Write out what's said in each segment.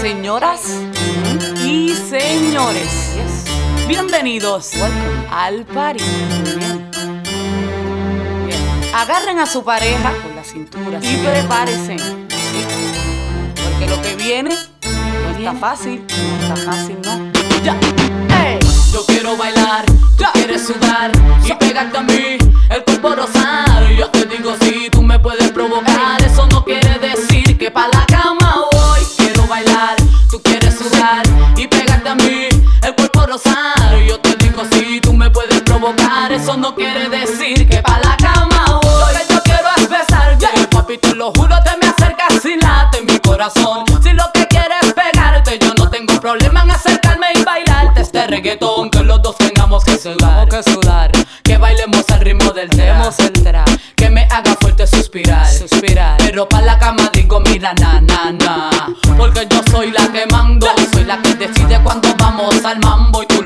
Señoras y señores, bienvenidos al party. Agarren a su pareja con la cintura y prepárense. Porque lo que viene no está fácil, no está fácil, no. Ya. Yo quiero bailar, tú quieres sudar y pegarte a mí, el cuerpo rosar. Yo te digo quiere decir que pa' la cama voy. Lo que yo quiero es besarte, papi, te lo juro, te me acercas y late mi corazón. Si lo que quieres es pegarte, yo no tengo problema en acercarme y bailarte este reggaetón. Que los dos tengamos que sudar, que sudar, que bailemos al ritmo del tema, que me haga fuerte suspirar, suspirar. Pero pa' la cama digo, mira, na, na, na. Porque yo soy la que mando, soy la que decide cuando vamos al mambo y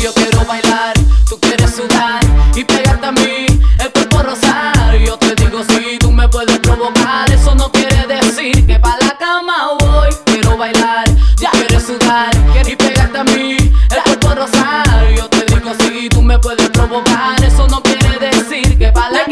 Y yo quiero bailar, tú quieres sudar y pegarte a mí, el cuerpo rosar. Yo te digo, si tú me puedes provocar, eso no quiere decir que pa' la cama voy. Quiero bailar, tú quieres sudar y pegarte a mí, el cuerpo rosar. Yo te digo, si tú me puedes provocar, eso no quiere decir que pa' la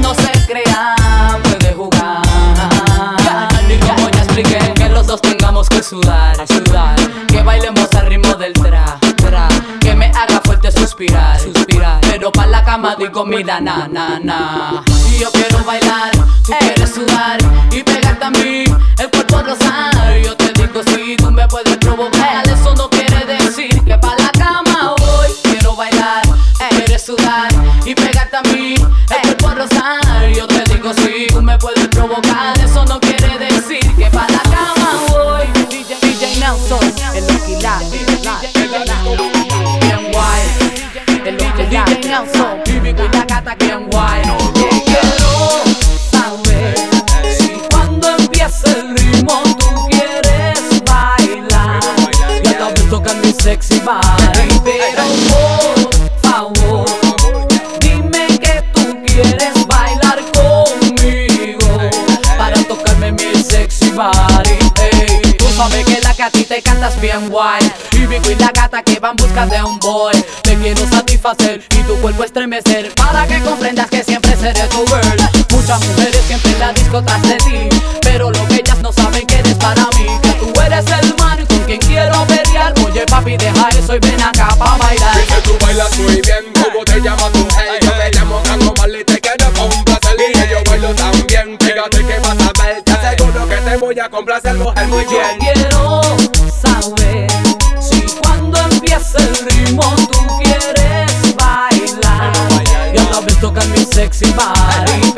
no se crea, puede jugar. Y como ya expliqué, que los dos tengamos que sudar, sudar. Que bailemos al ritmo del tra, tra. Que me haga fuerte suspirar, suspirar. Pero pa' la cama digo, mira, na, na, na. Y yo quiero bailar, tú quieres sudar. Y pegarte a mí, el cuerpo rosar. Yo te digo, si tú me puedes provocar. Pero por favor. Dime que tú quieres bailar conmigo para tocarme mi sexy body. Tú sabes que la que a ti te cantas bien guay. Y Vico y la gata que van busca de un boy. Te quiero satisfacer y tu cuerpo estremecer para que comprendas que siempre seré tu girl. Muchas mujeres siempre en la disco tras de ti, deja eso y ven acá pa' bailar. Dice tú bailas muy bien, ¿cómo te llamas tú? Hey, yo me llamo Franco Marley, te quiero complacer Y yo bailo tan bien, fíjate que vas a ver Te aseguro que te voy a complacer, mujer, muy bien Quiero saber si cuando empieza el ritmo tú quieres bailar. Y a la vez tocar mi sexy body,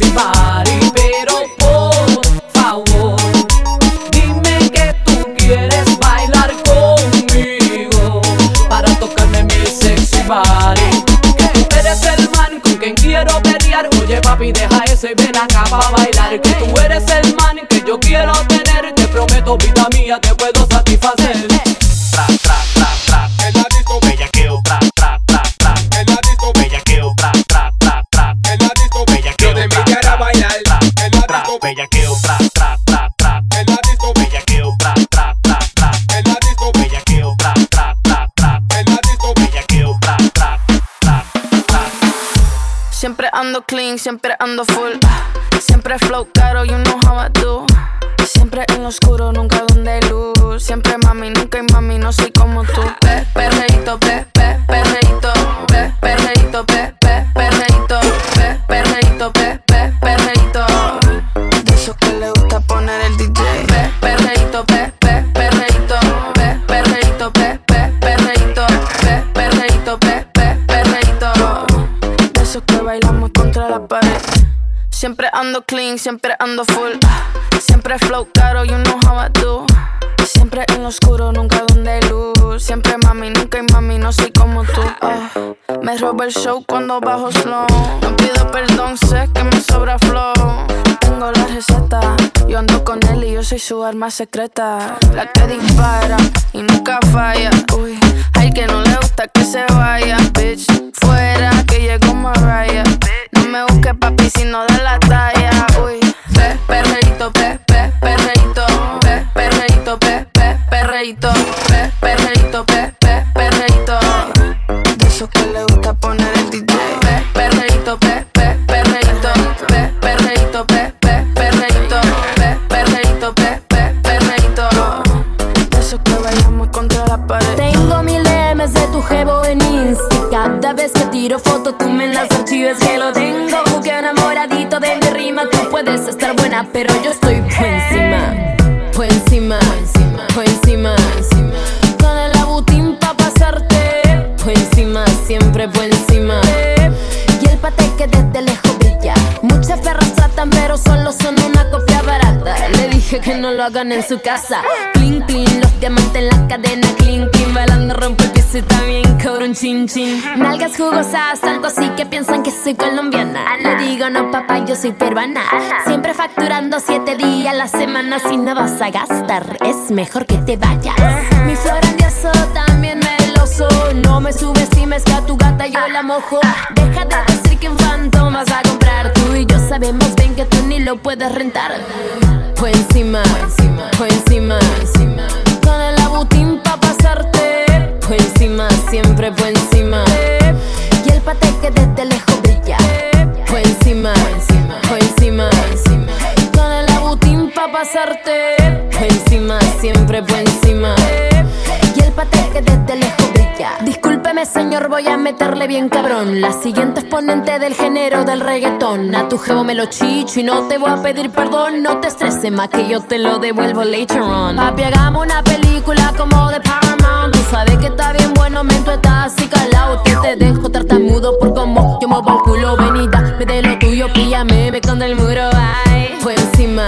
mi ando clean, siempre ando full. Siempre flow caro, you know how I do. Siempre en lo oscuro, nunca donde hay luz. Siempre mami, nunca hay mami, no soy como tú. Pe, perreito, pe, pe, perreito, Siempre ando clean, siempre ando full. Siempre flow caro, you know how I do. Siempre en lo oscuro, nunca donde luz. Siempre mami, nunca hay mami, no soy como tú. Ah, me roba el show cuando bajo slow. No pido perdón, sé que me sobra flow. Tengo la receta, yo ando con él y yo soy su arma secreta. La que dispara y nunca falla. Uy, hay que no le gusta que se vaya, bitch. Fuera que llegó Mariah. No me busques papi si no da la talla. Uy, pe, perreito, pe, pe, perreito, pe, perreito, pe, pe, perreito, pe, perreito, pe, pe, perreito. De eso que le gusta poner el DJ. Pe, perreito, pe, pe, perreito, pe, perreito, pe, pe, perreito, pe, perreito, pe, pe, perreito. De eso que bailamos contra la pared. Tengo mil DMs de tu jevo en Insta. Cada vez que tiro fotos tú me las archives que lo buena, pero yo estoy por lo hagan en su casa. Clean, clean, los diamantes en la cadena. Clean, clean, bailando rompe el piso y también cobro un chin chin. Nalgas jugosas, algo así que piensan que soy colombiana. Le digo, no, papá, yo soy peruana. Siempre facturando siete días a la semana. Si no vas a gastar, es mejor que te vayas. Mi flor grandioso, también meloso. No me subestimes que a tu gata yo la mojo. Deja de decir que un phantom vas a comprar. Tú y yo sabemos bien que tú ni lo puedes rentar. Por encima, por encima, con el abutín pa' pasarte. Por encima, siempre por encima. La siguiente exponente del género del reggaetón. A tu jevo me lo chicho y no te voy a pedir perdón. No te estreses más que yo te lo devuelvo later on. Papi, hagamos una película como de Paramount. Tú sabes que está bien bueno, mento estás así calado. Que te dejo tartamudo por como yo muevo el culo. Venida, me de lo tuyo, píllame, me con el muro. Ay, por encima,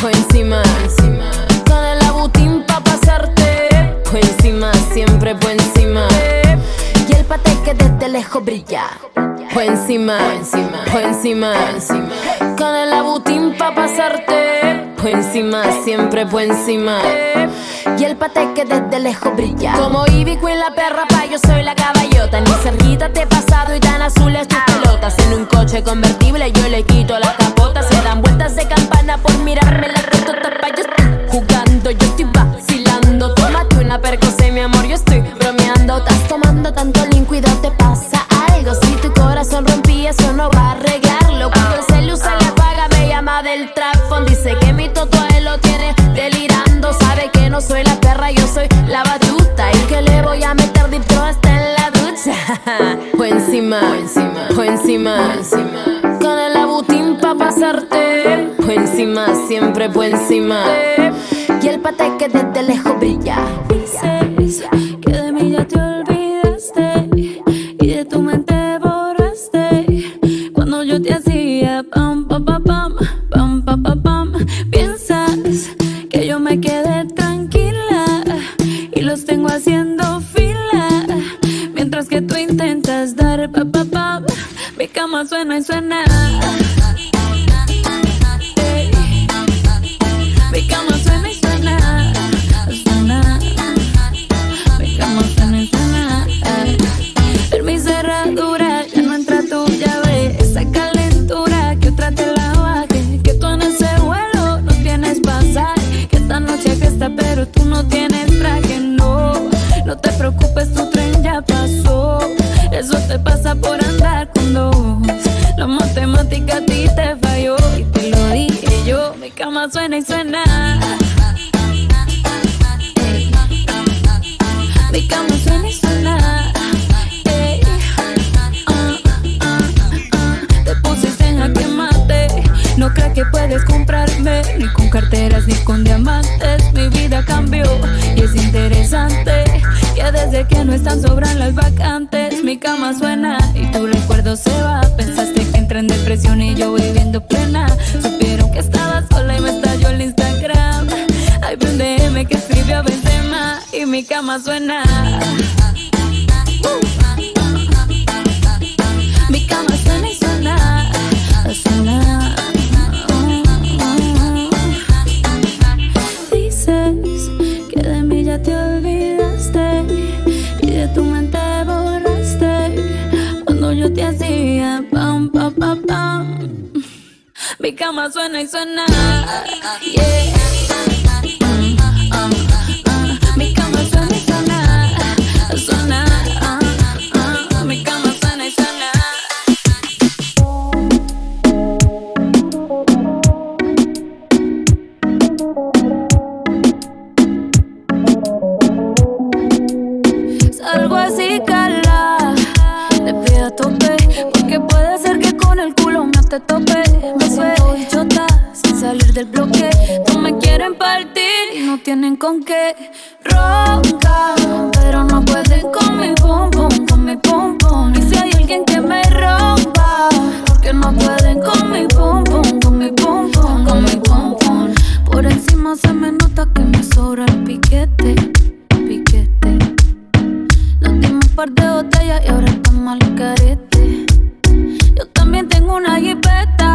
por encima, con lejos brilla. Por encima, por encima, con el abutín pa' pasarte. Por encima, siempre por encima. Y el pate que desde lejos brilla. Como Ivy Queen la perra pa' yo soy la caballota. Ni cerquita te he pasado y tan azules tus pelotas. En un coche convertible yo le quito la capota. Se dan vueltas de campana por mirarme encima, con el abutín pa' pasarte. Por encima, siempre por encima. Y el pate que desde lejos brilla. Dices suena y suena. Mi cama suena y suena. Suena. ah, ah. Mi cama suena y suena. Salgo así, cala, de pie a tope, porque puede ser que con el culo me te tope. Del bloque. No me quieren partir y no tienen con qué. Ronca, pero no pueden con mi pum pum, con mi pum pum. Y si hay alguien que me rompa, porque no pueden con mi pum pum, con mi pum pum, con mi pum pum. Por encima se me nota que me sobra el piquete, piquete. Nos dimos par de botellas y ahora estamos al carete. Yo también tengo una jipeta,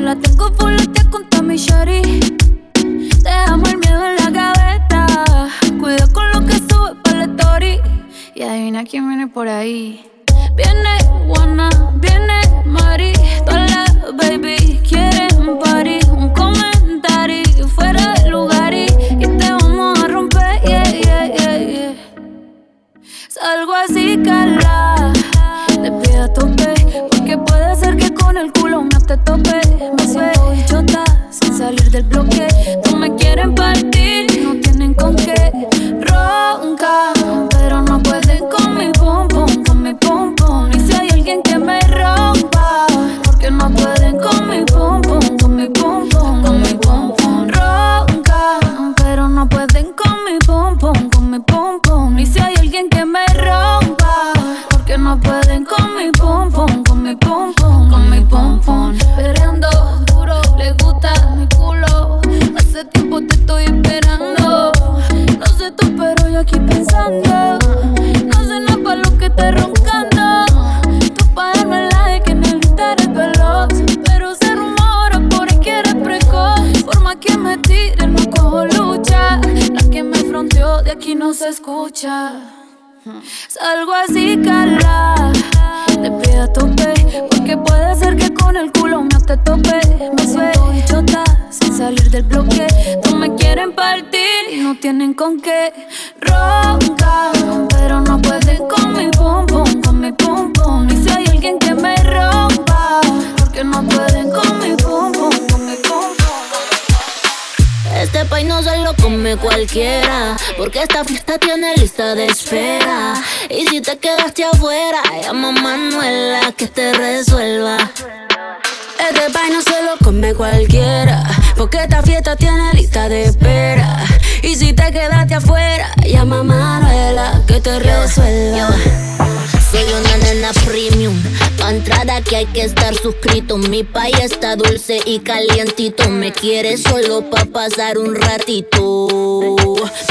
la tengo fuletea por ahí. Aquí pensando. No sé nada para lo que estés roncando. Tú para darme la de que en el eres veloz. Pero se rumora por ahí que eres precoz. Por más que me tire, no cojo lucha. La que me fronteó de aquí no se escucha. Salgo así, cala, de pie a tope, porque puede ser que con el culo me te tope. Me siento bichota, sin salir del bloque. No me quieren partir y no tienen con qué. Ronca, pero no pueden con mi pum pum, con mi pum pum. Y si hay alguien que me rompa, porque no pueden con mi pum pum, con mi pum. Este país no se lo come cualquiera, porque esta fiesta tiene lista de espera. Y si te quedaste afuera, llama a Manuela que te resuelva. Este país no se lo come cualquiera, porque esta fiesta tiene lista de espera. Y si te quedaste afuera, llama a Manuela que te resuelva. Soy una nena premium, pa' entrada que hay que estar suscrito. Mi país está dulce y calientito. Me quiere solo pa' pasar un ratito.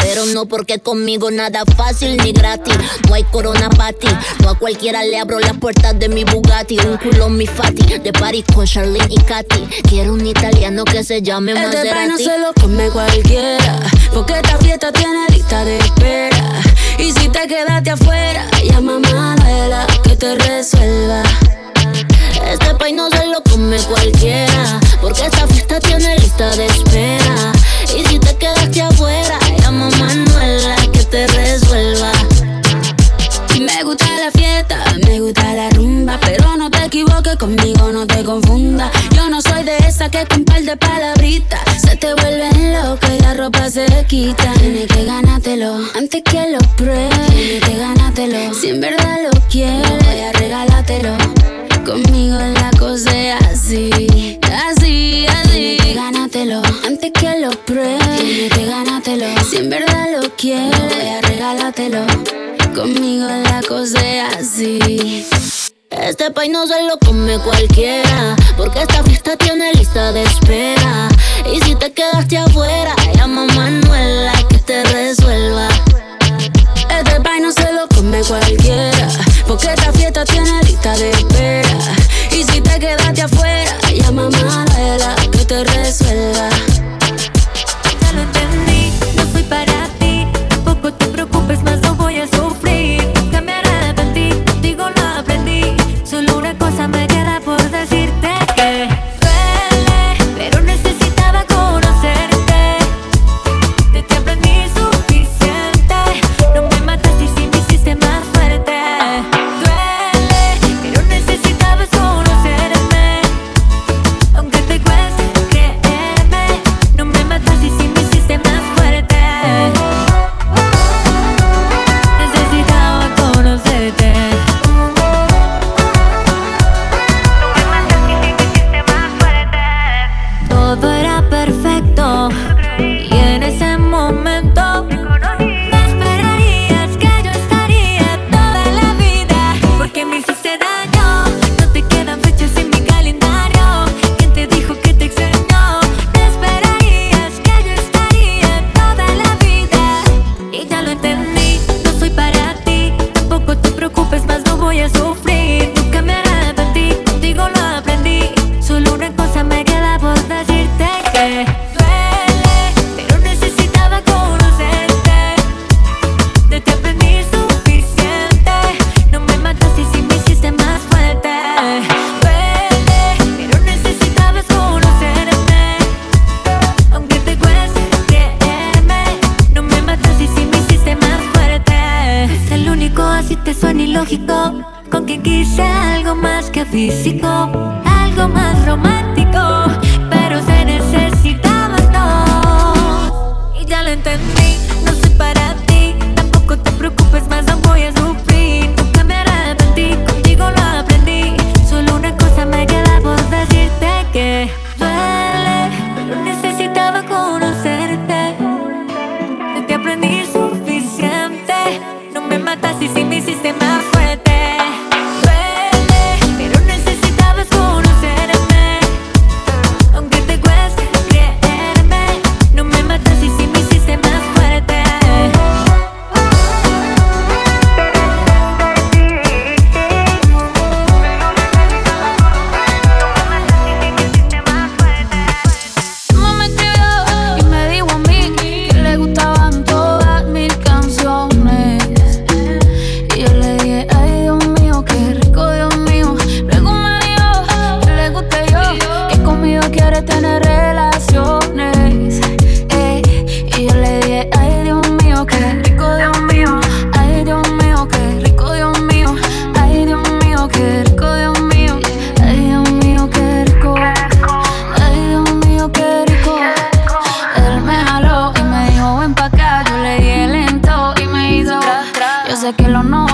Pero no porque conmigo nada fácil ni gratis. No hay corona para ti, no a cualquiera le abro las puertas de mi Bugatti. Un culo mi Fati, de Paris con Charlene y Katy. Quiero un italiano que se llame Maserati. Este no se lo come cualquiera, porque esta fiesta tiene lista de espera. Y si te quedaste afuera, llama a Manuela que te resuelva. Este país no se lo come cualquiera, porque esta fiesta tiene lista de espera. Y si te quedaste afuera, llama a Manuela que te resuelva. Me gusta la fiesta, me gusta la rumba, pero no te equivoques conmigo, no te confunda. Yo no soy de esa que con par de palabritas se te vuelven loca y la ropa se quita. cualquiera, porque esta fiesta tiene lista de espera. Y si te quedaste afuera, físico. sé que lo no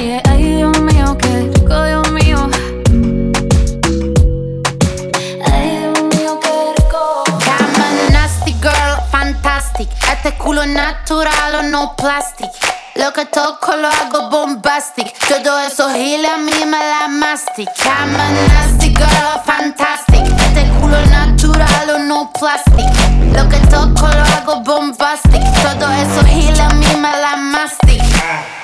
Ay, Dios mío, qué rico, Dios mío. Ay, Dios mío, qué rico. I'm nasty girl, fantastic. Este culo natural o no plastic. Lo que toco lo hago bombastic. Todo eso gila a mí me la mastic. I'm a nasty girl, fantastic. Este culo natural o no plastic. Lo que toco lo hago bombastic. Todo eso gila a mí me la mastic.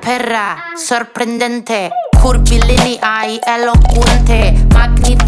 perra sorprendente, curvilinei, elocuente, magnífica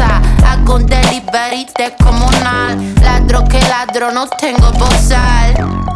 Hago un delivery de comunal. Ladro que ladro, no tengo bozal.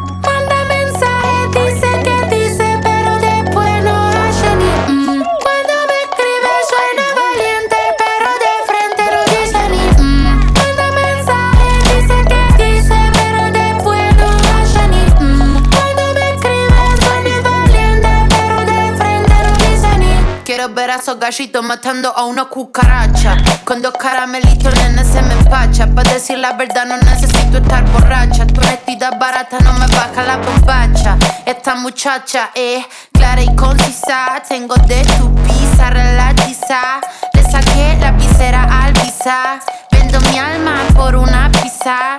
Esos gallitos matando a una cucaracha. Con dos caramelitos, nene, se me empacha. Para decir la verdad, no necesito estar borracha. Tu honestidad barata no me baja la bombacha. Esta muchacha es clara y concisa. Tengo de tu pizza relatiza. Le saqué la visera al visa. Vendo mi alma por una pizza.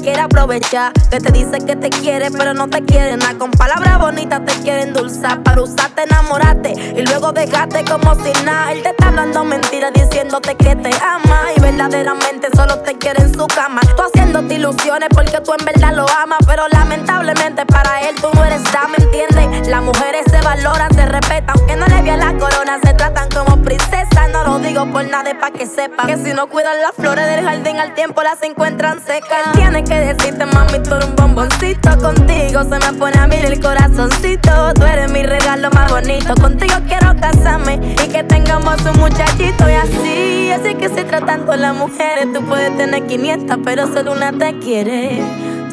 Quiere aprovechar. Que te dice que te quiere, pero no te quiere nada. Con palabras bonitas te quiere endulzar. Para usarte, enamorarte y luego dejarte como si nada. Él te está hablando mentiras diciéndote que te ama. Y verdaderamente solo te quiere en su cama. Tú haciéndote ilusiones porque tú en verdad lo amas. Pero lamentablemente para él tú no eres dama, ¿entiendes? Las mujeres se valoran, se respetan. Aunque no le vean la corona, se tratan como princesas. No lo digo por nada, para que sepan. Que si no cuidan las flores del jardín al tiempo las encuentran secas. Tiene que decirte, mami, tú eres un bomboncito. Contigo se me pone a mí el corazoncito. Tú eres mi regalo más bonito. Contigo quiero casarme y que tengamos un muchachito. Y así, así que se tratando las mujeres. Tú puedes tener 500, pero solo una te quiere.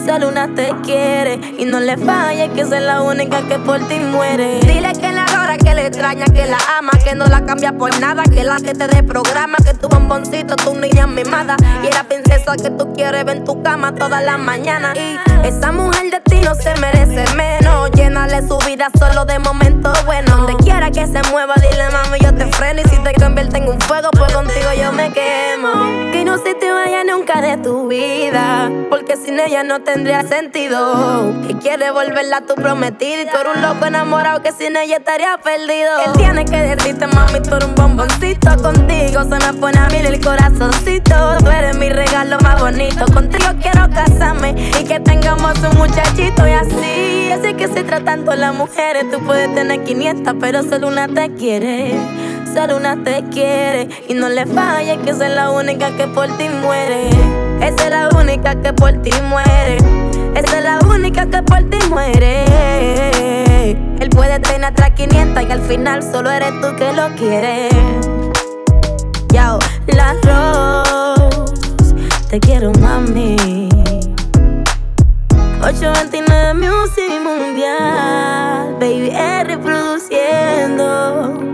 Solo una te quiere y no le falle que es la única que por ti muere. Dile que la que le extraña, que la ama, que no la cambia por nada, que la que te programa, que tu bomboncito, tu niña mimada. Y la princesa que tú quieres ver en tu cama toda la mañana. Y esa mujer de ti no se merece menos. Llénale su vida solo de momentos buenos. Donde quiera que se mueva, dile mami, yo te freno. Y si te convierto en un fuego, pues contigo yo me quemo. Que no se te vaya nunca de tu vida. Porque sin ella no te tendría sentido. Que quiere volverla a tu prometida. Y tú eres un loco enamorado que sin ella estaría perdido. Él tiene que decirte, mami, tú un bomboncito. Contigo se me pone a mí el corazoncito. Tú eres mi regalo más bonito. Contigo que tengamos un muchachito. Y así, así que se tratando las mujeres. Tú puedes tener 500, pero solo una te quiere. Solo una te quiere. Y no le falles que es la única que por ti muere. Esa es la única que por ti muere. Esa es la única que por ti muere. Él puede tener atrás 500 y al final solo eres tú que lo quieres. Yao, la Rose, te quiero mami. 829 Music Mundial, Baby R produciendo.